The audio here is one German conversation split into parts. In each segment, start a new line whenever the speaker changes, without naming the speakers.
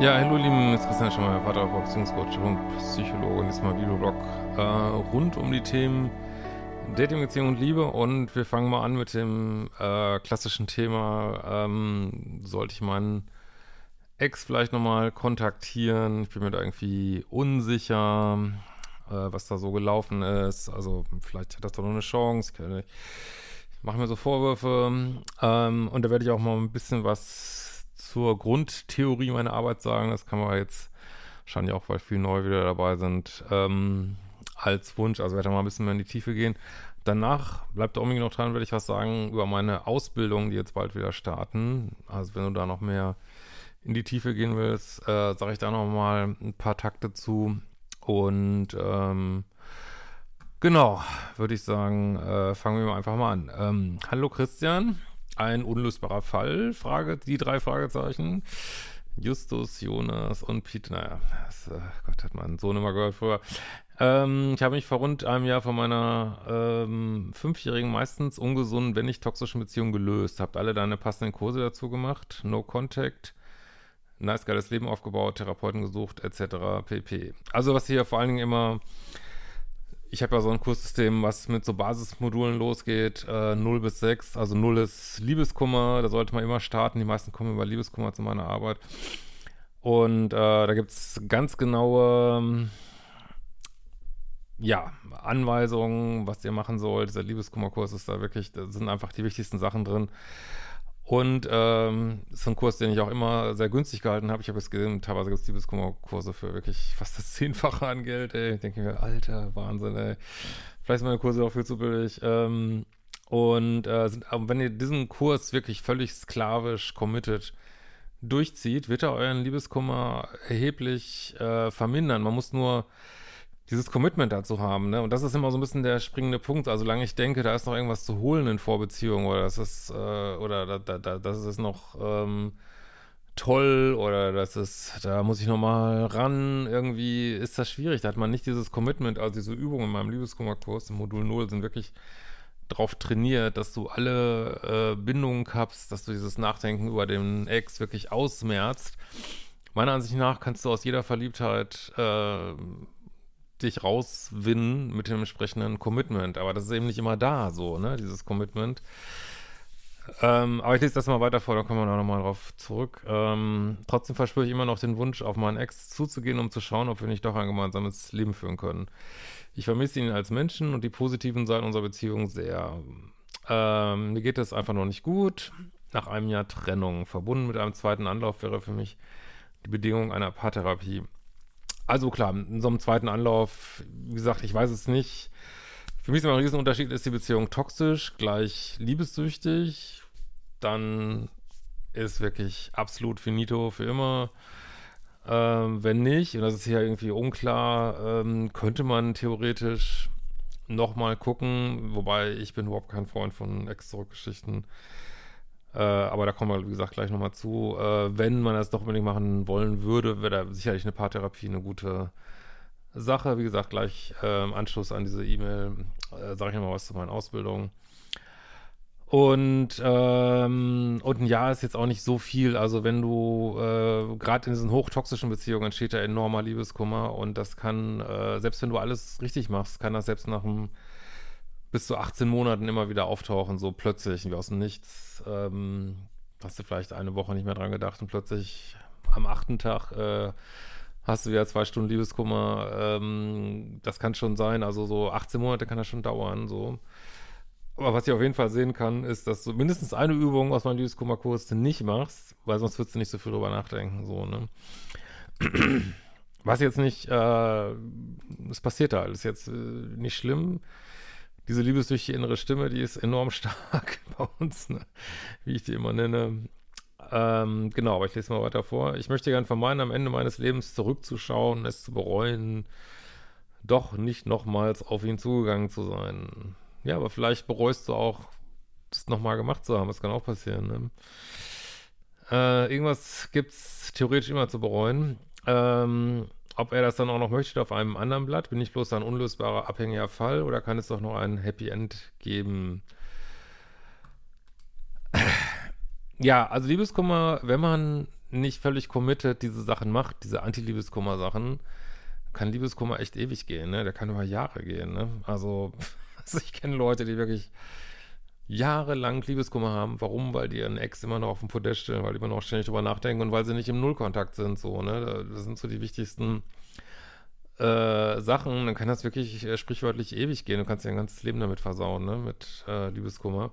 Ja, hallo Lieben, jetzt Christian Schemmer, Paartherapeut, Beziehungscoach und Psychologe und diesmal Videoblog äh, rund um die Themen Dating, Beziehung und Liebe und wir fangen mal an mit dem äh, klassischen Thema, ähm, sollte ich meinen Ex vielleicht nochmal kontaktieren, ich bin mir da irgendwie unsicher, äh, was da so gelaufen ist, also vielleicht hat das doch noch eine Chance, ich mache mir so Vorwürfe. Ähm, und da werde ich auch mal ein bisschen was zur Grundtheorie meiner Arbeit sagen. Das kann man jetzt wahrscheinlich auch, weil viele neu wieder dabei sind, ähm, als Wunsch. Also werde ich mal ein bisschen mehr in die Tiefe gehen. Danach bleibt da unbedingt noch dran, werde ich was sagen über meine Ausbildung, die jetzt bald wieder starten. Also wenn du da noch mehr in die Tiefe gehen willst, äh, sage ich da noch mal ein paar Takte zu. Und ähm, genau, würde ich sagen, äh, fangen wir einfach mal an. Ähm, hallo Christian, ein unlösbarer Fall? Frage, die drei Fragezeichen. Justus, Jonas und Pete. Naja, das, äh, Gott, hat mein Sohn immer gehört früher. Ähm, ich habe mich vor rund einem Jahr von meiner ähm, fünfjährigen, meistens ungesunden, wenn nicht toxischen Beziehung gelöst. Habt alle deine passenden Kurse dazu gemacht. No Contact. Nice, geiles Leben aufgebaut, Therapeuten gesucht, etc. pp. Also, was hier vor allen Dingen immer ich habe ja so ein Kurssystem, was mit so Basismodulen losgeht, äh, 0 bis 6. Also 0 ist Liebeskummer, da sollte man immer starten. Die meisten kommen über Liebeskummer zu meiner Arbeit. Und äh, da gibt es ganz genaue ja, Anweisungen, was ihr machen sollt. Dieser Liebeskummerkurs ist da wirklich, da sind einfach die wichtigsten Sachen drin. Und ähm, ist ein Kurs, den ich auch immer sehr günstig gehalten habe. Ich habe jetzt gesehen, teilweise gibt es Liebeskummerkurse für wirklich fast das Zehnfache an Geld, ey. Ich denke mir, alter, Wahnsinn, ey. Vielleicht sind meine Kurse auch viel zu billig. Ähm, und äh, sind, wenn ihr diesen Kurs wirklich völlig sklavisch committed durchzieht, wird er euren Liebeskummer erheblich äh, vermindern. Man muss nur dieses Commitment dazu haben, ne? Und das ist immer so ein bisschen der springende Punkt. Also solange ich denke, da ist noch irgendwas zu holen in Vorbeziehungen oder das ist, äh, oder da, da, da, das ist noch ähm, toll oder das ist, da muss ich nochmal ran, irgendwie ist das schwierig. Da hat man nicht dieses Commitment, also diese Übungen in meinem Liebeskummerkurs im Modul 0 sind wirklich drauf trainiert, dass du alle äh, Bindungen kappst, dass du dieses Nachdenken über den Ex wirklich ausmerzt. Meiner Ansicht nach kannst du aus jeder Verliebtheit äh, dich rauswinnen mit dem entsprechenden Commitment. Aber das ist eben nicht immer da, so, ne, dieses Commitment. Ähm, aber ich lese das mal weiter vor, da kommen wir noch mal drauf zurück. Ähm, trotzdem verspüre ich immer noch den Wunsch, auf meinen Ex zuzugehen, um zu schauen, ob wir nicht doch ein gemeinsames Leben führen können. Ich vermisse ihn als Menschen und die positiven Seiten unserer Beziehung sehr. Ähm, mir geht es einfach noch nicht gut. Nach einem Jahr Trennung, verbunden mit einem zweiten Anlauf, wäre für mich die Bedingung einer Paartherapie also klar, in so einem zweiten Anlauf, wie gesagt, ich weiß es nicht. Für mich ist immer ein Riesenunterschied, ist die Beziehung toxisch, gleich liebessüchtig, dann ist wirklich absolut finito für immer. Ähm, wenn nicht, und das ist hier irgendwie unklar, ähm, könnte man theoretisch nochmal gucken, wobei ich bin überhaupt kein Freund von Ex-Zurück-Geschichten. Äh, aber da kommen wir, wie gesagt, gleich nochmal zu. Äh, wenn man das doch unbedingt machen wollen würde, wäre da sicherlich eine Paartherapie eine gute Sache. Wie gesagt, gleich äh, im Anschluss an diese E-Mail äh, sage ich nochmal was zu meinen Ausbildungen. Und, ähm, und ein Jahr ist jetzt auch nicht so viel. Also wenn du, äh, gerade in diesen hochtoxischen Beziehungen entsteht da enormer Liebeskummer und das kann, äh, selbst wenn du alles richtig machst, kann das selbst nach einem bis zu 18 Monaten immer wieder auftauchen, so plötzlich, wie aus dem Nichts. Ähm, hast du vielleicht eine Woche nicht mehr dran gedacht und plötzlich am achten Tag äh, hast du wieder zwei Stunden Liebeskummer. Ähm, das kann schon sein, also so 18 Monate kann das schon dauern, so. Aber was ich auf jeden Fall sehen kann, ist, dass du mindestens eine Übung aus meinem Liebeskummerkurs nicht machst, weil sonst würdest du nicht so viel drüber nachdenken, so, ne? Was jetzt nicht, äh, es passiert da alles jetzt äh, nicht schlimm. Diese liebessüchtige innere Stimme, die ist enorm stark bei uns, ne? wie ich die immer nenne. Ähm, genau, aber ich lese mal weiter vor. Ich möchte gern vermeiden, am Ende meines Lebens zurückzuschauen, es zu bereuen, doch nicht nochmals auf ihn zugegangen zu sein. Ja, aber vielleicht bereust du auch, das nochmal gemacht zu haben. Das kann auch passieren. Ne? Äh, irgendwas gibt es theoretisch immer zu bereuen. Ähm, ob er das dann auch noch möchte auf einem anderen Blatt, bin ich bloß ein unlösbarer, abhängiger Fall oder kann es doch noch ein Happy End geben? Ja, also Liebeskummer, wenn man nicht völlig committed diese Sachen macht, diese Anti-Liebeskummer-Sachen, kann Liebeskummer echt ewig gehen, ne? Der kann über Jahre gehen, ne? Also, also ich kenne Leute, die wirklich jahrelang Liebeskummer haben. Warum? Weil die ihren Ex immer noch auf dem Podest stellen, weil die immer noch ständig drüber nachdenken und weil sie nicht im Nullkontakt sind, so, ne? Das sind so die wichtigsten äh, Sachen. Dann kann das wirklich äh, sprichwörtlich ewig gehen. Du kannst dein ganzes Leben damit versauen, ne? Mit äh, Liebeskummer.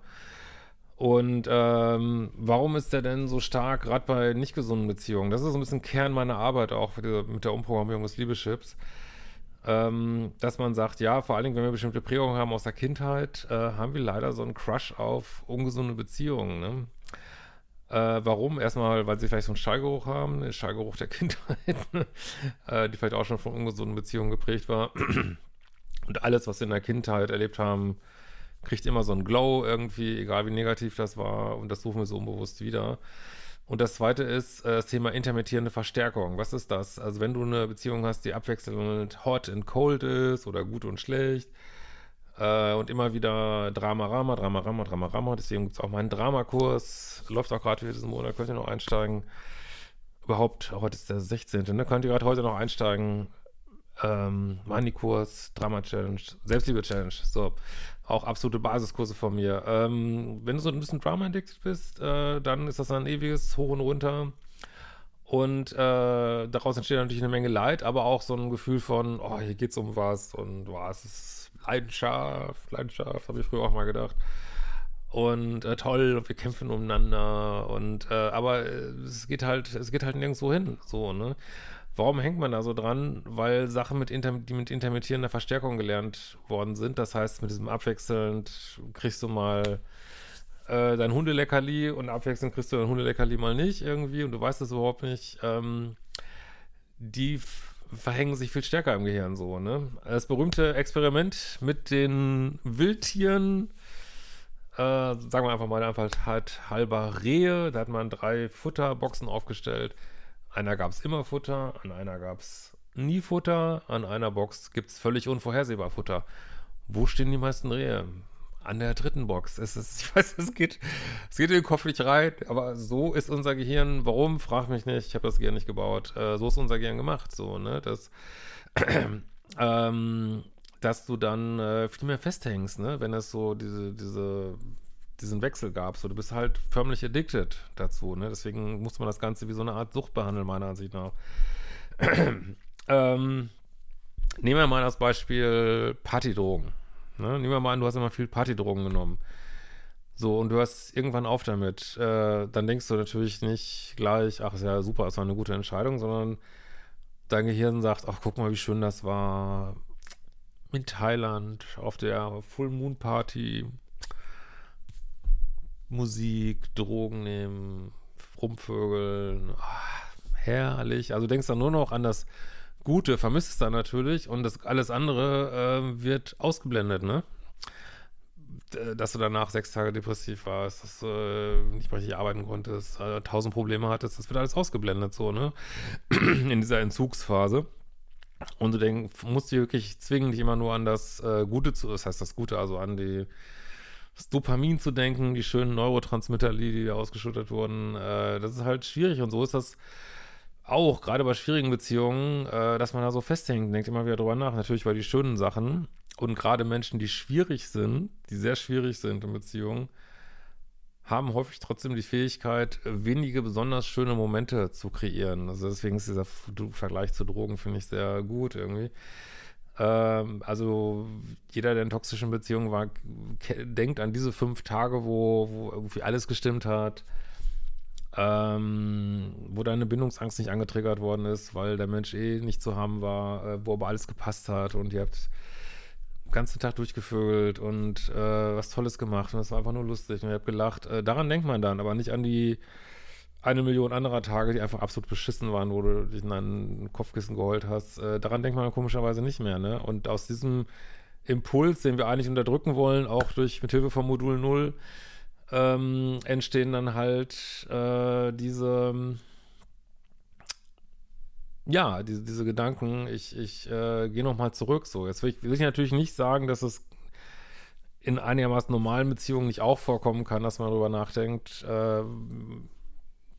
Und ähm, warum ist der denn so stark, gerade bei nicht gesunden Beziehungen? Das ist so ein bisschen Kern meiner Arbeit auch mit der Umprogrammierung des Liebeschips. Ähm, dass man sagt, ja, vor allen Dingen, wenn wir bestimmte Prägungen haben aus der Kindheit, äh, haben wir leider so einen Crush auf ungesunde Beziehungen. Ne? Äh, warum? Erstmal, weil sie vielleicht so einen Schallgeruch haben, den Schallgeruch der Kindheit, äh, die vielleicht auch schon von ungesunden Beziehungen geprägt war. Und alles, was sie in der Kindheit erlebt haben, kriegt immer so einen Glow irgendwie, egal wie negativ das war. Und das suchen wir so unbewusst wieder. Und das zweite ist äh, das Thema intermittierende Verstärkung. Was ist das? Also wenn du eine Beziehung hast, die abwechselnd hot and cold ist oder gut und schlecht äh, und immer wieder Drama, Rama, Drama, Rama, Drama, Rama. Deswegen gibt es auch meinen Dramakurs. Läuft auch gerade für diesen Monat, könnt ihr noch einsteigen. Überhaupt, heute ist der 16. Ne? Könnt ihr gerade heute noch einsteigen. Ähm, Money-Kurs, Drama-Challenge, Selbstliebe-Challenge. So, auch absolute Basiskurse von mir. Ähm, wenn du so ein bisschen Drama-addicted bist, äh, dann ist das ein ewiges Hoch und Runter. Und äh, daraus entsteht natürlich eine Menge Leid, aber auch so ein Gefühl von, oh, hier geht's um was und oh, es ist Leidenschaft, Leidenschaft, habe ich früher auch mal gedacht. Und äh, toll, und wir kämpfen umeinander und äh, aber es geht halt, es geht halt nirgendwo hin, so, ne? Warum hängt man da so dran? Weil Sachen, mit Inter die mit intermittierender Verstärkung gelernt worden sind. Das heißt, mit diesem abwechselnd kriegst du mal äh, dein Hundeleckerli und abwechselnd kriegst du dein Hundeleckerli mal nicht irgendwie und du weißt es überhaupt nicht. Ähm, die verhängen sich viel stärker im Gehirn so, ne? Das berühmte Experiment mit den Wildtieren, äh, sagen wir einfach mal, einfach halt halber Rehe, da hat man drei Futterboxen aufgestellt einer gab es immer Futter, an einer gab es nie Futter, an einer Box gibt es völlig unvorhersehbar Futter. Wo stehen die meisten Rehe? An der dritten Box. Es ist, ich weiß, es geht, es geht in den Kopf nicht rein, aber so ist unser Gehirn. Warum? Frag mich nicht. Ich habe das Gehirn nicht gebaut. Äh, so ist unser Gehirn gemacht. So, ne? Das, ähm, dass du dann äh, viel mehr festhängst, ne? Wenn es so diese, diese diesen Wechsel gab. So, du bist halt förmlich addicted dazu. Ne? Deswegen muss man das Ganze wie so eine Art Sucht behandeln, meiner Ansicht nach. ähm, nehmen wir mal das Beispiel Partydrogen. Ne? Nehmen wir mal an, du hast immer viel Partydrogen genommen. So, und du hast irgendwann auf damit. Äh, dann denkst du natürlich nicht gleich, ach, ist ja super, es war eine gute Entscheidung, sondern dein Gehirn sagt, ach, guck mal, wie schön das war in Thailand auf der Full Moon Party Musik, Drogen nehmen, rumvögeln, oh, herrlich. Also denkst dann nur noch an das Gute, vermisst es dann natürlich und das alles andere äh, wird ausgeblendet, ne? Dass du danach sechs Tage depressiv warst, dass du äh, nicht richtig arbeiten konntest, äh, tausend Probleme hattest, das wird alles ausgeblendet, so, ne? In dieser Entzugsphase. Und du denkst, musst du wirklich zwingen, dich immer nur an das äh, Gute zu, das heißt das Gute, also an die das Dopamin zu denken, die schönen Neurotransmitter, die ausgeschüttet wurden, äh, das ist halt schwierig und so ist das auch, gerade bei schwierigen Beziehungen, äh, dass man da so festhängt, denkt immer wieder drüber nach, natürlich bei die schönen Sachen und gerade Menschen, die schwierig sind, die sehr schwierig sind in Beziehungen, haben häufig trotzdem die Fähigkeit, wenige besonders schöne Momente zu kreieren. Also deswegen ist dieser Vergleich zu Drogen, finde ich, sehr gut irgendwie. Ähm, also jeder, der in toxischen Beziehungen war, denkt an diese fünf Tage, wo, wo irgendwie alles gestimmt hat, ähm, wo deine Bindungsangst nicht angetriggert worden ist, weil der Mensch eh nicht zu haben war, äh, wo aber alles gepasst hat und ihr habt den ganzen Tag durchgevögelt und äh, was Tolles gemacht und es war einfach nur lustig und ihr habt gelacht. Äh, daran denkt man dann, aber nicht an die eine Million anderer Tage, die einfach absolut beschissen waren, wo du dich in dein Kopfkissen geheult hast. Äh, daran denkt man komischerweise nicht mehr, ne? Und aus diesem Impuls, den wir eigentlich unterdrücken wollen, auch durch mithilfe von Modul 0, ähm, entstehen dann halt äh, diese, ja, diese, diese Gedanken, ich, ich äh, gehe nochmal zurück. So, jetzt will ich, will ich natürlich nicht sagen, dass es in einigermaßen normalen Beziehungen nicht auch vorkommen kann, dass man darüber nachdenkt, äh,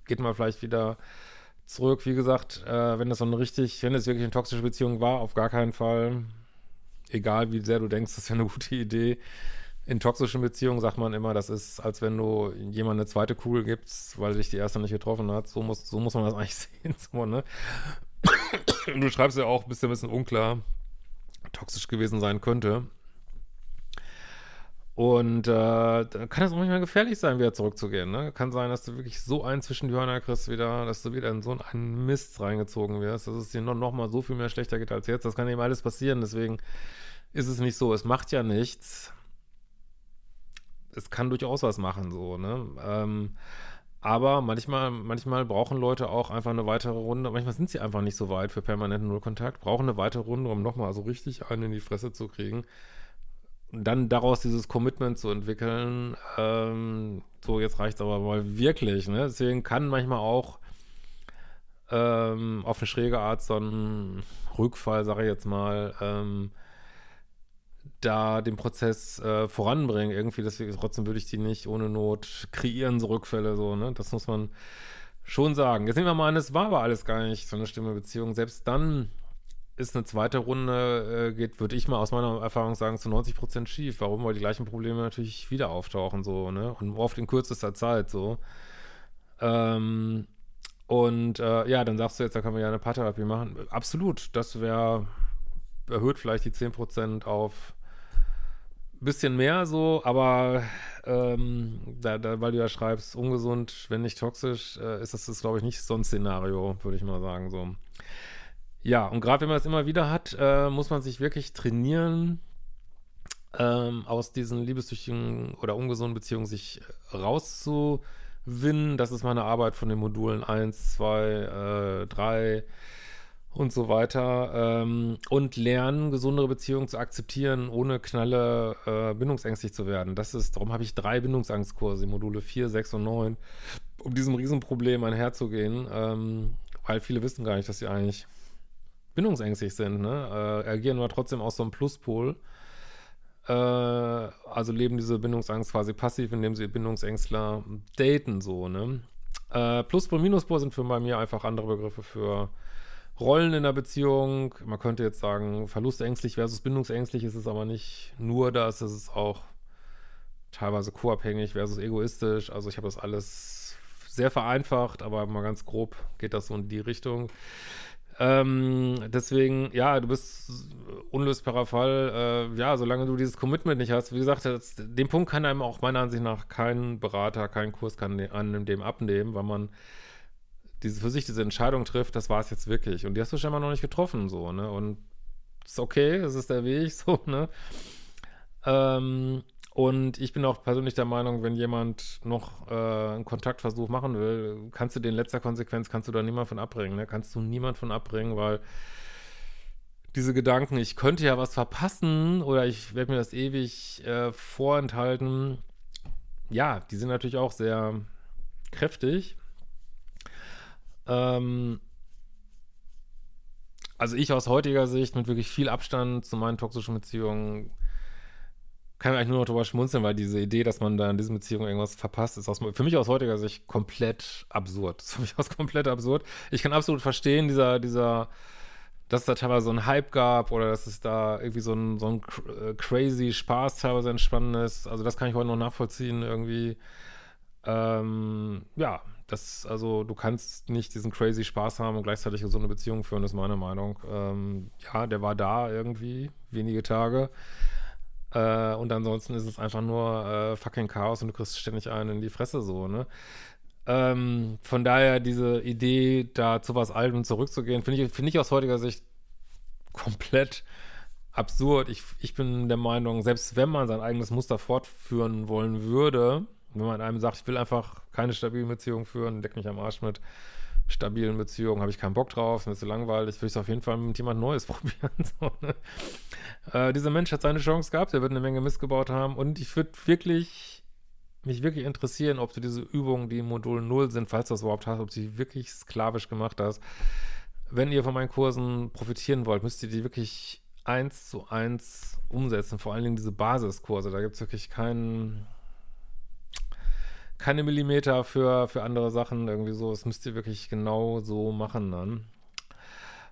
geht man vielleicht wieder zurück. Wie gesagt, äh, wenn das so eine richtig, wenn es wirklich eine toxische Beziehung war, auf gar keinen Fall, egal wie sehr du denkst, das wäre eine gute Idee, in toxischen Beziehungen sagt man immer, das ist, als wenn du jemand eine zweite Kugel gibst, weil dich die erste nicht getroffen hat. So muss, so muss man das eigentlich sehen. So, ne? Du schreibst ja auch, bist ja ein bisschen unklar, toxisch gewesen sein könnte. Und äh, dann kann es auch manchmal gefährlich sein, wieder zurückzugehen. Ne? Kann sein, dass du wirklich so einen zwischen die Hörner kriegst, wieder, dass du wieder in so einen Mist reingezogen wirst, dass es dir noch, noch mal so viel mehr schlechter geht als jetzt. Das kann eben alles passieren. Deswegen ist es nicht so. Es macht ja nichts es kann durchaus was machen, so, ne? Ähm, aber manchmal, manchmal brauchen Leute auch einfach eine weitere Runde. Manchmal sind sie einfach nicht so weit für permanenten Nullkontakt, brauchen eine weitere Runde, um nochmal so richtig einen in die Fresse zu kriegen. Und dann daraus dieses Commitment zu entwickeln. Ähm, so, jetzt reicht es aber mal wirklich. Ne? Deswegen kann manchmal auch ähm, auf eine schräge Art so ein Rückfall, sage ich jetzt mal, ähm, da den Prozess äh, voranbringen. Irgendwie, deswegen trotzdem würde ich die nicht ohne Not kreieren, so Rückfälle, so, ne? Das muss man schon sagen. Jetzt nehmen wir mal an, es war aber alles gar nicht so eine stimme Beziehung. Selbst dann ist eine zweite Runde, äh, geht, würde ich mal aus meiner Erfahrung sagen, zu 90 Prozent schief. Warum? Weil die gleichen Probleme natürlich wieder auftauchen, so, ne? Und oft in kürzester Zeit, so. Ähm, und äh, ja, dann sagst du jetzt, da kann man ja eine Paartherapie machen. Absolut, das wäre, erhöht vielleicht die 10% auf bisschen mehr so, aber ähm, da, da, weil du ja schreibst, ungesund, wenn nicht toxisch, äh, ist das, das glaube ich, nicht so ein Szenario, würde ich mal sagen. So. Ja, und gerade wenn man es immer wieder hat, äh, muss man sich wirklich trainieren, ähm, aus diesen liebessüchtigen oder ungesunden Beziehungen sich rauszuwinnen. Das ist meine Arbeit von den Modulen 1, 2, äh, 3 und so weiter ähm, und lernen, gesundere Beziehungen zu akzeptieren, ohne knalle äh, bindungsängstlich zu werden. Das ist, darum habe ich drei Bindungsangstkurse, Module 4, 6 und 9, um diesem Riesenproblem einherzugehen, ähm, weil viele wissen gar nicht, dass sie eigentlich bindungsängstlich sind, ne? äh, agieren aber trotzdem aus so einem Pluspol. Äh, also leben diese Bindungsangst quasi passiv, indem sie Bindungsängstler daten, so, ne? Äh, Pluspol, Minuspol sind für bei mir einfach andere Begriffe für Rollen in der Beziehung. Man könnte jetzt sagen, verlustängstlich versus bindungsängstlich ist es aber nicht nur das, es ist auch teilweise co-abhängig versus egoistisch. Also ich habe das alles sehr vereinfacht, aber mal ganz grob geht das so in die Richtung. Ähm, deswegen, ja, du bist unlösbarer Fall. Äh, ja, solange du dieses Commitment nicht hast, wie gesagt, das, den Punkt kann einem auch meiner Ansicht nach kein Berater, kein Kurs kann an dem abnehmen, weil man diese, für sich diese Entscheidung trifft, das war es jetzt wirklich. Und die hast du scheinbar noch nicht getroffen, so, ne? Und ist okay, das ist der Weg, so, ne? Ähm, und ich bin auch persönlich der Meinung, wenn jemand noch äh, einen Kontaktversuch machen will, kannst du den letzter Konsequenz, kannst du da niemand von abbringen, ne? Kannst du niemand von abbringen, weil diese Gedanken, ich könnte ja was verpassen oder ich werde mir das ewig äh, vorenthalten, ja, die sind natürlich auch sehr kräftig. Ähm, also ich aus heutiger Sicht mit wirklich viel Abstand zu meinen toxischen Beziehungen kann eigentlich nur noch drüber schmunzeln, weil diese Idee, dass man da in diesen Beziehungen irgendwas verpasst, ist aus, für mich aus heutiger Sicht komplett absurd. Das ist für mich aus komplett absurd. Ich kann absolut verstehen, dieser, dieser, dass es da teilweise so einen Hype gab oder dass es da irgendwie so ein, so ein äh, crazy Spaß teilweise entstanden ist. Also das kann ich heute noch nachvollziehen irgendwie. Ähm, ja, das, also du kannst nicht diesen crazy Spaß haben und gleichzeitig so eine Beziehung führen, ist meine Meinung. Ähm, ja, der war da irgendwie, wenige Tage. Äh, und ansonsten ist es einfach nur äh, fucking Chaos und du kriegst ständig einen in die Fresse so, ne? Ähm, von daher diese Idee, da zu was Altem zurückzugehen, finde ich, finde ich aus heutiger Sicht komplett absurd. Ich, ich bin der Meinung, selbst wenn man sein eigenes Muster fortführen wollen würde, wenn man einem sagt, ich will einfach keine stabilen Beziehungen führen, deck mich am Arsch mit stabilen Beziehungen, habe ich keinen Bock drauf, mir ist so langweilig, will ich es auf jeden Fall mit jemand Neues probieren. so, ne? äh, dieser Mensch hat seine Chance gehabt, er wird eine Menge missgebaut haben und ich würde wirklich mich wirklich interessieren, ob du diese Übungen, die im Modul 0 sind, falls du das überhaupt hast, ob du sie wirklich sklavisch gemacht hast. Wenn ihr von meinen Kursen profitieren wollt, müsst ihr die wirklich eins zu eins umsetzen. Vor allen Dingen diese Basiskurse. Da gibt es wirklich keinen keine Millimeter für, für andere Sachen irgendwie so. Das müsst ihr wirklich genau so machen dann.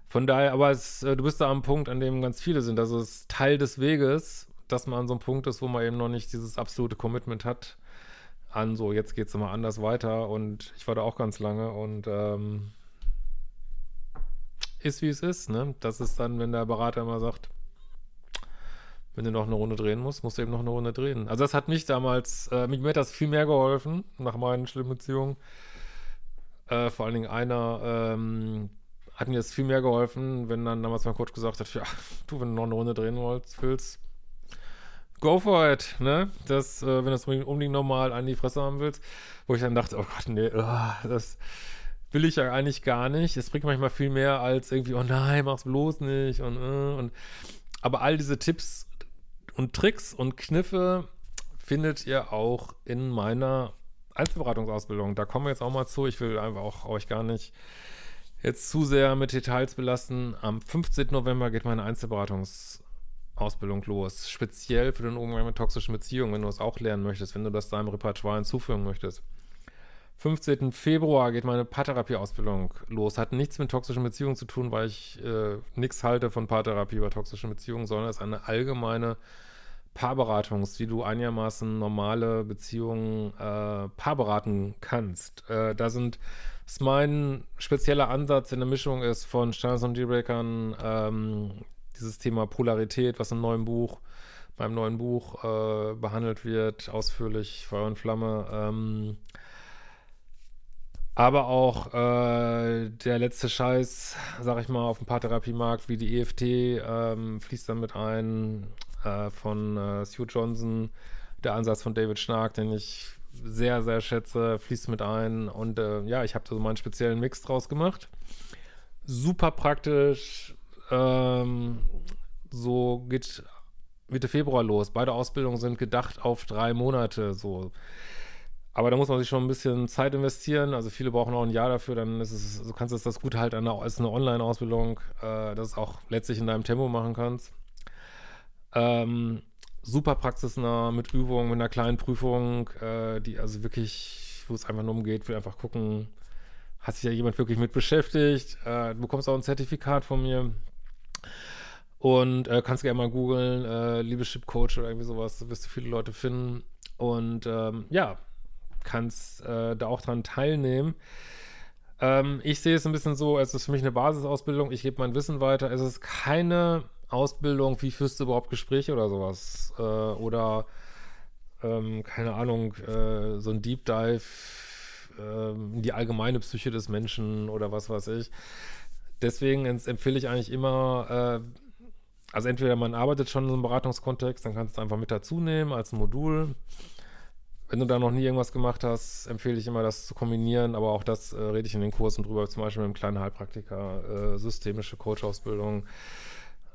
Von daher, aber es, äh, du bist da am Punkt, an dem ganz viele sind. Also es ist Teil des Weges, dass man an so einem Punkt ist, wo man eben noch nicht dieses absolute Commitment hat an so, jetzt geht es immer anders weiter und ich war da auch ganz lange und ähm, ist wie es ist, ne? Das ist dann, wenn der Berater immer sagt, wenn du noch eine Runde drehen musst, musst du eben noch eine Runde drehen. Also das hat mich damals, äh, mir hat das viel mehr geholfen, nach meinen schlimmen Beziehungen. Äh, vor allen Dingen einer ähm, hat mir das viel mehr geholfen, wenn dann damals mein Coach gesagt hat, ja, du, wenn du noch eine Runde drehen willst, willst go for it, ne? Das, äh, wenn du es unbedingt normal an die Fresse haben willst, wo ich dann dachte, oh Gott, nee, oh, das will ich ja eigentlich gar nicht. Es bringt manchmal viel mehr als irgendwie, oh nein, mach's bloß nicht und, äh, und aber all diese Tipps und Tricks und Kniffe findet ihr auch in meiner Einzelberatungsausbildung. Da kommen wir jetzt auch mal zu. Ich will einfach auch euch gar nicht jetzt zu sehr mit Details belasten. Am 15. November geht meine Einzelberatungsausbildung los. Speziell für den Umgang mit toxischen Beziehungen, wenn du es auch lernen möchtest, wenn du das deinem Repertoire hinzufügen möchtest. 15. Februar geht meine Paartherapie-Ausbildung los. Hat nichts mit toxischen Beziehungen zu tun, weil ich äh, nichts halte von Paartherapie über toxischen Beziehungen, sondern es ist eine allgemeine Paarberatung, wie du einigermaßen normale Beziehungen äh, paarberaten kannst. Äh, da sind, ist mein spezieller Ansatz in der Mischung ist von Standards und Dealbreakern, ähm, dieses Thema Polarität, was im neuen Buch, beim neuen Buch äh, behandelt wird, ausführlich, Feuer und Flamme, ähm, aber auch äh, der letzte Scheiß, sag ich mal, auf dem Paartherapiemarkt wie die EFT ähm, fließt damit ein äh, von äh, Sue Johnson. Der Ansatz von David Schnark, den ich sehr, sehr schätze, fließt mit ein. Und äh, ja, ich habe da so meinen speziellen Mix draus gemacht. Super praktisch. Ähm, so geht Mitte Februar los. Beide Ausbildungen sind gedacht auf drei Monate. So aber da muss man sich schon ein bisschen Zeit investieren. Also viele brauchen auch ein Jahr dafür. Dann ist es, du kannst das gut halt als eine Online-Ausbildung, äh, das auch letztlich in deinem Tempo machen kannst. Ähm, super praxisnah mit Übungen, mit einer kleinen Prüfung, äh, die also wirklich, wo es einfach nur umgeht, will einfach gucken, hat sich ja jemand wirklich mit beschäftigt. Äh, du bekommst auch ein Zertifikat von mir. Und äh, kannst gerne mal googeln, äh, Liebeschip Coach oder irgendwie sowas, da wirst du viele Leute finden. Und ähm, ja, kannst äh, da auch dran teilnehmen. Ähm, ich sehe es ein bisschen so, es ist für mich eine Basisausbildung, ich gebe mein Wissen weiter. Es ist keine Ausbildung, wie führst du überhaupt Gespräche oder sowas. Äh, oder, ähm, keine Ahnung, äh, so ein Deep Dive ähm, in die allgemeine Psyche des Menschen oder was weiß ich. Deswegen empfehle ich eigentlich immer, äh, also entweder man arbeitet schon in so einem Beratungskontext, dann kannst du es einfach mit dazu nehmen als Modul. Wenn du da noch nie irgendwas gemacht hast, empfehle ich immer, das zu kombinieren, aber auch das äh, rede ich in den Kursen drüber, zum Beispiel mit einem kleinen Heilpraktiker, äh, systemische Coach-Ausbildung.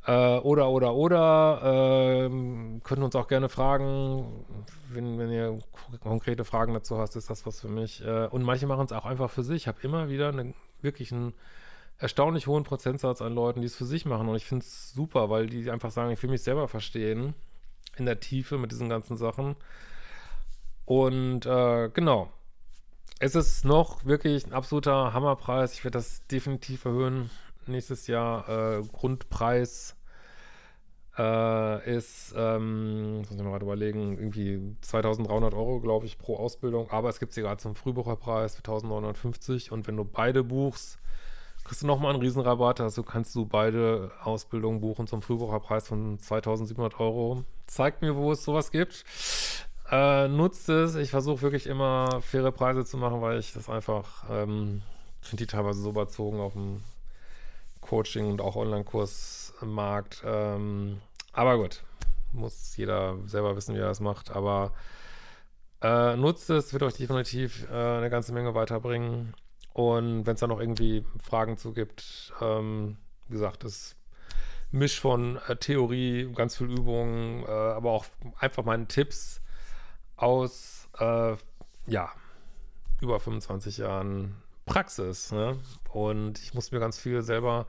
Äh, oder, oder, oder, ähm, können uns auch gerne fragen, wenn, wenn ihr konkrete Fragen dazu hast, ist das was für mich. Äh, und manche machen es auch einfach für sich. Ich habe immer wieder eine, wirklich einen erstaunlich hohen Prozentsatz an Leuten, die es für sich machen. Und ich finde es super, weil die einfach sagen, ich will mich selber verstehen in der Tiefe mit diesen ganzen Sachen. Und äh, genau. Es ist noch wirklich ein absoluter Hammerpreis. Ich werde das definitiv erhöhen nächstes Jahr. Äh, Grundpreis äh, ist, ähm, muss ich mal gerade überlegen, irgendwie 2300 Euro, glaube ich, pro Ausbildung. Aber es gibt sie gerade zum Frühbucherpreis für 1950. Und wenn du beide buchst, kriegst du nochmal einen Riesenrabatt. Also kannst du beide Ausbildungen buchen zum Frühbucherpreis von 2700 Euro. Zeig mir, wo es sowas gibt. Äh, nutzt es. Ich versuche wirklich immer faire Preise zu machen, weil ich das einfach, ähm, finde die teilweise so überzogen auf dem Coaching und auch Online-Kursmarkt. Ähm, aber gut, muss jeder selber wissen, wie er das macht. Aber äh, nutzt es, wird euch definitiv äh, eine ganze Menge weiterbringen. Und wenn es da noch irgendwie Fragen zu gibt, ähm, wie gesagt, das Misch von äh, Theorie, ganz viel Übung, äh, aber auch einfach meine Tipps aus, äh, ja, über 25 Jahren Praxis. Ne? Und ich musste mir ganz viel selber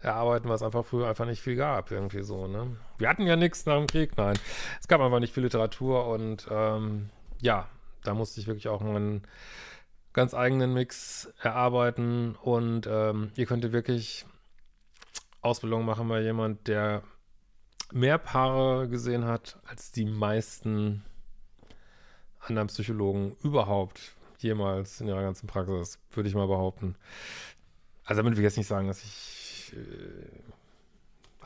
erarbeiten, was einfach früher einfach nicht viel gab, irgendwie so. Ne? Wir hatten ja nichts nach dem Krieg, nein. Es gab einfach nicht viel Literatur und ähm, ja, da musste ich wirklich auch meinen ganz eigenen Mix erarbeiten und ähm, ihr könntet wirklich Ausbildung machen bei jemand, der mehr Paare gesehen hat als die meisten anderen Psychologen überhaupt jemals in ihrer ganzen Praxis, würde ich mal behaupten. Also damit will ich jetzt nicht sagen, dass ich äh,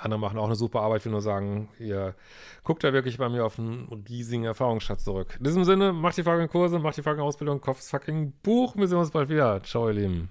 andere machen auch eine super Arbeit, ich will nur sagen, ihr guckt da wirklich bei mir auf einen riesigen Erfahrungsschatz zurück. In diesem Sinne, macht die fucking Kurse, macht die fucking Ausbildung, kauft das fucking Buch. Wir sehen uns bald wieder. Ciao, ihr Lieben.